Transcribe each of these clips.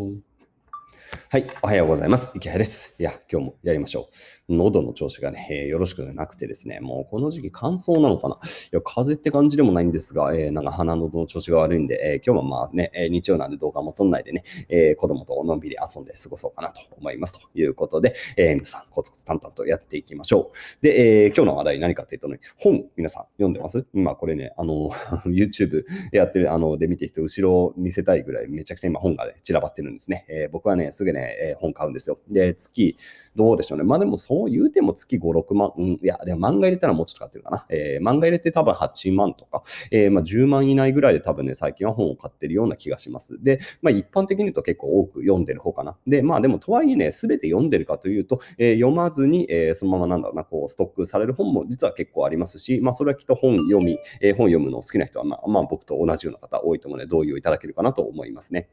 hole はい、おはようございます。池谷です。いや、今日もやりましょう。喉の調子がね、えー、よろしくなくてですね、もうこの時期乾燥なのかな？いや、風邪って感じでもないんですが、えー、なんか鼻喉の調子が悪いんで、えー、今日はまあね、え日曜なんで動画も撮んないでね、え子供とのんびり遊んで過ごそうかなと思いますということで、え皆さんコツコツ淡々とやっていきましょう。で、え今日の話題何かっていうとね、本皆さん読んでます？今これね、あの、YouTube やってる、あの、で見てる人、後ろを見せたいぐらいめちゃくちゃ今本がね、散らばってるんですね。え僕はね、すぐね、え本買うんですよ。で、月、どうでしょうね。まあでもそう言うても月5、6万、うん、いや、でも漫画入れたらもうちょっと買ってるかな。えー、漫画入れて多分8万とか、えー、まあ10万以内ぐらいで多分ね、最近は本を買ってるような気がします。で、まあ一般的に言うと結構多く読んでる方かな。で、まあでもとはいえね、すべて読んでるかというと、えー、読まずに、えー、そのままなんだろうな、こう、ストックされる本も実は結構ありますし、まあそれはきっと本読み、えー、本読むの好きな人は、まあ、まあ僕と同じような方多いと思うので、同意をいただけるかなと思いますね。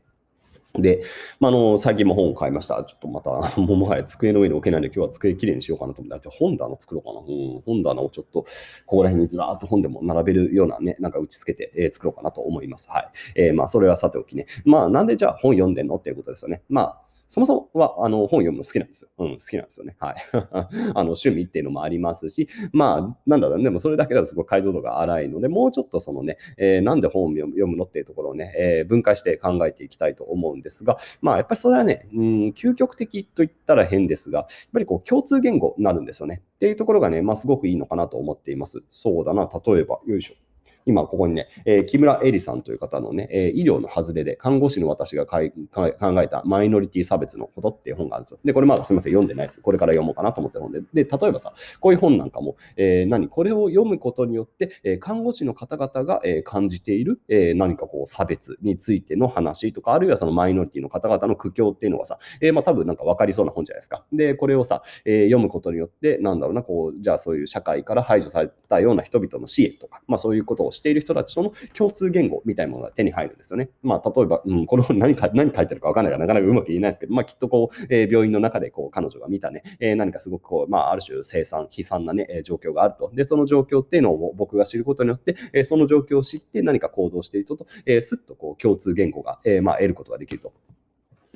で、まあ、の最近も本を買いました。ちょっとまた、ももはや机の上に置けないので、今日は机きれいにしようかなと思って、本棚作ろうかな。うん、本棚をちょっと、ここら辺にずらーっと本でも並べるようなね、なんか打ち付けて、えー、作ろうかなと思います。はい。えー、まあ、それはさておきね。まあ、なんでじゃあ本読んでんの？っていうことですよね。まあ、そもそもはあの本読むの好きなんですよ。うん、好きなんですよね。はい。あの趣味っていうのもありますし、まあ、なんだろうね、でもそれだけだとすごい解像度が荒いので、もうちょっとそのね、えー、なんで本を読むのっていうところをね、えー、分解して考えていきたいと思うんですが、まあ、やっぱりそれはね、うん、究極的と言ったら変ですが、やっぱりこう共通言語になるんですよね。っていうところがね、まあ、すごくいいのかなと思っています。そうだな、例えば、よいしょ。今ここにね、えー、木村恵里さんという方のね、えー、医療の外れで看護師の私が考えたマイノリティ差別のことっていう本があるんですよ。で、これまだすみません、読んでないです。これから読もうかなと思ってる本で。で、例えばさ、こういう本なんかも、えー、何、これを読むことによって、え看護師の方々が、え感じている、え何かこう差別についての話とか、あるいはそのマイノリティの方々の苦境っていうのがさ、えまあ多分なんか分かりそうな本じゃないですか。で、これをさ、え読むことによって、なんだろうな、こう、じゃあそういう社会から排除されたような人々の支援とか、まあそういうことをしている人たちとの共通言語みたいなものが手に入るんですよね。まあ、例えば、うん、これ 何か何書いてるか分かんないからなかなかうまく言えないですけど、まあ、きっとこう、えー、病院の中でこう彼女が見たね、えー、何かすごくこう、まあ、ある種生産、悲惨なね、えー、状況があると。で、その状況っていうのを僕が知ることによって、えー、その状況を知って何か行動している人と、えー、すっとこう共通言語が、えーまあ、得ることができると。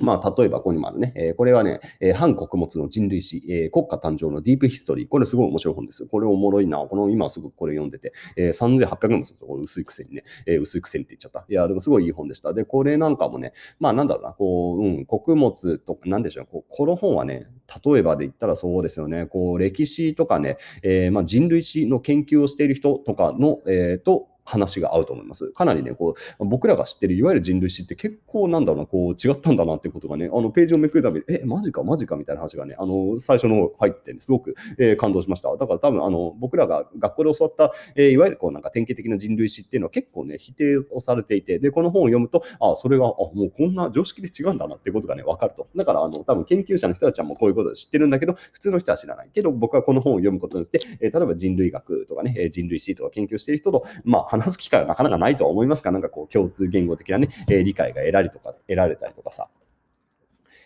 まあ、例えば、ここにもあるね、えー、これはね、えー、反穀物の人類史、えー、国家誕生のディープヒストリー。これすごい面白い本ですよ。これおもろいな。この今すぐこれ読んでて、えー、3800円もすると、薄いくせにね、えー、薄いくせにって言っちゃった。いや、でもすごいいい本でした。で、これなんかもね、まあなんだろうな、こう、うん、穀物とか、なんでしょう、こうこの本はね、例えばで言ったらそうですよね、こう、歴史とかね、えー、まあ人類史の研究をしている人とかの、えー、と、話が合うと思います。かなりね、こう、僕らが知ってるいわゆる人類史って結構なんだろうな、こう違ったんだなってことがね、あのページをめくるたびに、え、マジか、マジかみたいな話がね、あの、最初の方入って、ね、すごく、えー、感動しました。だから多分、あの、僕らが学校で教わった、えー、いわゆるこうなんか典型的な人類史っていうのは結構ね、否定をされていて、で、この本を読むと、あ、それが、あ、もうこんな常識で違うんだなってことがね、わかると。だから、あの、多分研究者の人たちはもうこういうことを知ってるんだけど、普通の人は知らない。けど、僕はこの本を読むことによって、えー、例えば人類学とかね、人類史とか研究している人と、まあ、話す機会はなかなかないとは思いますか？なんかこう共通言語的なね、えー、理解が得られとか得られたりとかさ。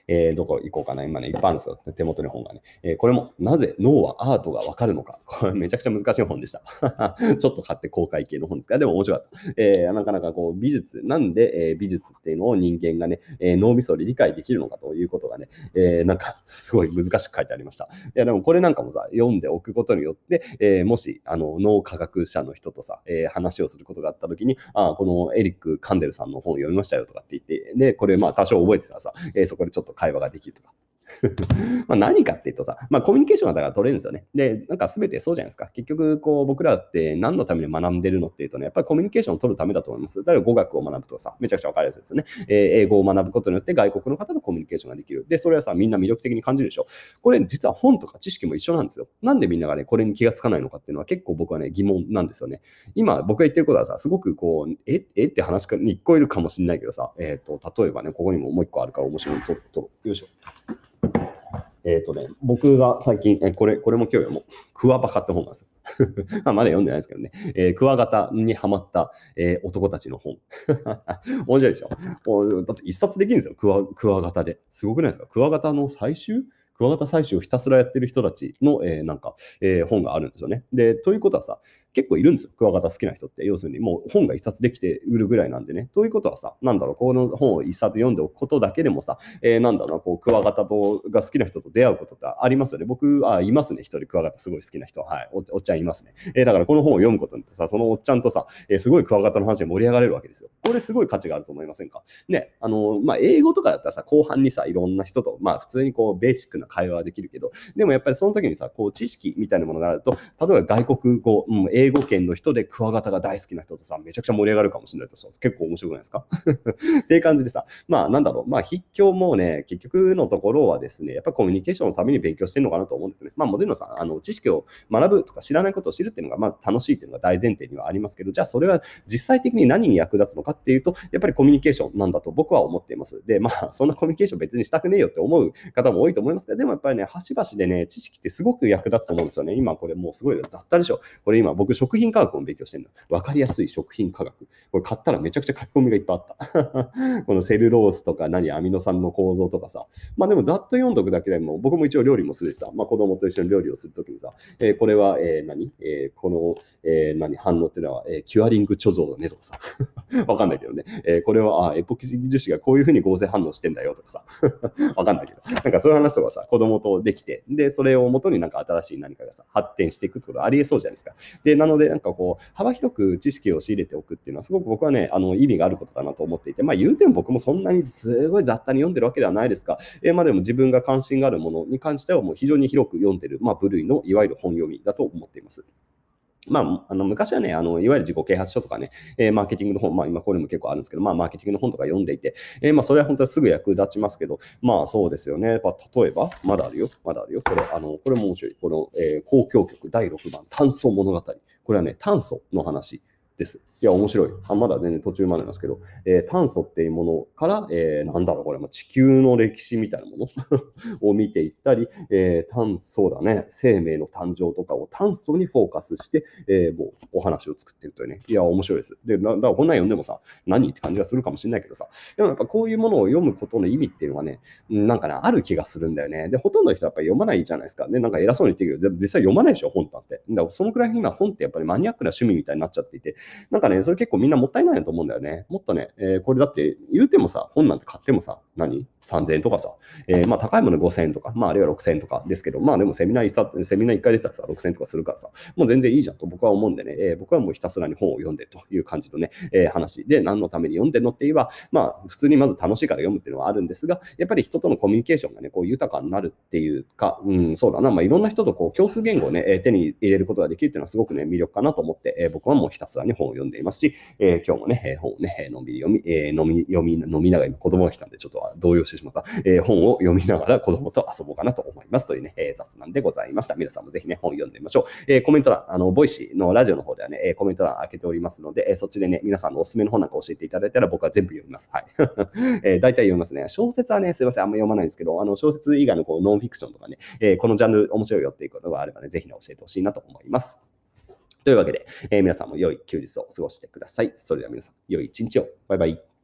えー、どこ行こうかな。今ね、いっぱいあるんですよ。手元に本がね。えー、これも、なぜ脳はアートがわかるのか。これめちゃくちゃ難しい本でした。ちょっと買って公開系の本ですが、でも面白かった。えー、なかなかこう、美術、なんで、えー、美術っていうのを人間がね、えー、脳みそで理解できるのかということがね、えー、なんか、すごい難しく書いてありました。いや、でもこれなんかもさ、読んでおくことによって、えー、もし、あの、脳科学者の人とさ、えー、話をすることがあったときに、あ、このエリック・カンデルさんの本読みましたよとかって言って、で、これまあ多少覚えてたらさ、えー、そこでちょっと会話ができるとか。ま何かっていうとさ、まあコミュニケーションがだから取れるんですよね。で、なんか全てそうじゃないですか。結局、こう僕らって何のために学んでるのっていうとね、やっぱりコミュニケーションを取るためだと思います。だから語学を学ぶとかさ、めちゃくちゃ分かりやすいですよね。えー、英語を学ぶことによって外国の方とコミュニケーションができる。で、それはさ、みんな魅力的に感じるでしょ。これ実は本とか知識も一緒なんですよ。なんでみんながね、これに気がつかないのかっていうのは結構僕はね、疑問なんですよね。今、僕が言ってることはさ、すごくこう、え、えって話に聞こえるかもしれないけどさ、えっ、ー、と、例えばね、ここにももう一個あるから面白いと、と、よいしょ。えっ、ー、とね、僕が最近、えこれ、これも今日読もう。クワバカって本なんですよ。まだ読んでないですけどね。えー、クワガタにハマった、えー、男たちの本。面白いでしょ？だって一冊できるんですよ。クワクワガタで。すごくないですか？クワガタの採集クワガタ採集をひたすらやってる人たちの、えー、なんか、えー、本があるんですよね。で、ということはさ、結構いるんですよ。クワガタ好きな人って。要するにもう本が一冊できて売るぐらいなんでね。ということはさ、なんだろう、この本を一冊読んでおくことだけでもさ、えー、なんだろうな、こう、クワガタとが好きな人と出会うことってありますよね。僕、あ、いますね。一人クワガタすごい好きな人。はい。おっちゃんいますね。えー、だからこの本を読むことによってさ、そのおっちゃんとさ、えー、すごいクワガタの話で盛り上がれるわけですよ。これすごい価値があると思いませんか？ね、あの、まあ、英語とかだったらさ、後半にさ、いろんな人と、まあ、普通にこう、ベーシックな会話はできるけど、でもやっぱりその時にさ、こう、知識みたいなものがあると、例えば外国語、うん、英語英語圏の人でクワガタが大好きな人とさ、めちゃくちゃ盛り上がるかもしれないとさ、結構面白くないですか？っていう感じでさ、まあ、なんだろう、まあ、筆記もね、結局のところはですね、やっぱコミュニケーションのために勉強してるのかなと思うんですね。まあ、もちろんさ、あの、知識を学ぶとか知らないことを知るっていうのが、まず楽しいっていうのが大前提にはありますけど、じゃあそれは実際的に何に役立つのかっていうと、やっぱりコミュニケーションなんだと僕は思っています。で、まあ、そんなコミュニケーション別にしたくねえよって思う方も多いと思いますけど、でもやっぱりね、端々でね、知識ってすごく役立つと思うんですよね。今これもうすごい雑多でしょ。これ今僕食品科学を勉強してるの。わかりやすい食品科学。これ買ったらめちゃくちゃ書き込みがいっぱいあった。このセルロースとか何、アミノ酸の構造とかさ。まあでもざっと読んどくだけでも、僕も一応料理もするしさ、まあ子供と一緒に料理をするときにさ、えー、これは、えー、何、えー、この、えー、何、反応っていうのは、えー、キュアリング貯蔵だねとかさ。わかんないけどね。えー、これは、あエポキシ樹脂がこういうふうに合成反応してんだよとかさ。わかんないけど。なんかそういう話とかさ、子供とできて、で、それをもとになんか新しい何かがさ、発展していくってことありえそうじゃないですか。で、なので、なんかこう、幅広く知識を仕入れておくっていうのは、すごく僕はね、あの、意味があることだなと思っていて、まあ言うても僕もそんなにすごい雑多に読んでるわけではないですが、えー、まあでも自分が関心があるものに関してはもう非常に広く読んでる、まあ部類のいわゆる本読みだと思っています。まあ、あの昔はねあの、いわゆる自己啓発書とかね、えー、マーケティングの本、まあ、今これも結構あるんですけど、まあ、マーケティングの本とか読んでいて、えー、まあ、それは本当はすぐ役立ちますけど、まあ、そうですよね。まあ、例えば、まだあるよ、まだあるよ。これ、あのこれも面白い。この、えー、交響曲第6番、炭素物語。これはね、炭素の話。です。いや、面白い。あまだ全然途中までなんですけど、えー、炭素っていうものから、えー、なんだろう、これ、まあ地球の歴史みたいなもの を見ていったり、えー、炭素だね、生命の誕生とかを炭素にフォーカスして、えー、もうお話を作ってるというね。いや、面白いです。で、だからこんなん読んでもさ、何って感じがするかもしれないけどさ、でもやっぱこういうものを読むことの意味っていうのはね、なんかね、ある気がするんだよね。で、ほとんどの人はやっぱり読まないじゃないですか。ね、なんか偉そうに言ってるけど、実際読まないでしょ、本なんて。だからそのくらい今本ってやっぱりマニアックな趣味みたいになっちゃっていて、なんかね、それ結構みんなもったいないなと思うんだよね。もっとね、えー、これだって言うてもさ、本なんて買ってもさ、何 ?3000 円とかさ、えー、まあ高いもの5000円とか、まああるいは6000円とかですけど、まあでもセミナー1セミナー1回出たらさ、6000円とかするからさ、もう全然いいじゃんと僕は思うんでね、えー、僕はもうひたすらに本を読んでるという感じのね、えー、話。で、何のために読んでるのって言えば、まあ普通にまず楽しいから読むっていうのはあるんですが、やっぱり人とのコミュニケーションがね、こう豊かになるっていうか、うん、そうだな、まあいろんな人とこう共通言語をね、手に入れることができるっていうのはすごくね、魅力かなと思って、えー、僕はもうひたすらに本を読んでいますし、えー、今日もね、本をね、のんびり読み、えー、飲み、読み、飲みながら、今子供が来たんで、ちょっと動揺してしまった、えー、本を読みながら子供と遊ぼうかなと思いますというね、えー、雑談でございました。皆さんもぜひね、本読んでみましょう。えー、コメント欄、あの、ボイシーのラジオの方ではね、え、コメント欄開けておりますので、え、そっちでね、皆さんのおすすめの本なんか教えていただいたら僕は全部読みます。はい。え、大体読みますね。小説はね、すいません、あんま読まないんですけど、あの、小説以外のこうノンフィクションとかね、え、このジャンル面白いよっていうことがあればね、ぜひね、教えてほしいなと思います。というわけで、え、皆さんも良い休日を過ごしてください。それでは皆さん、良い一日を。バイバイ。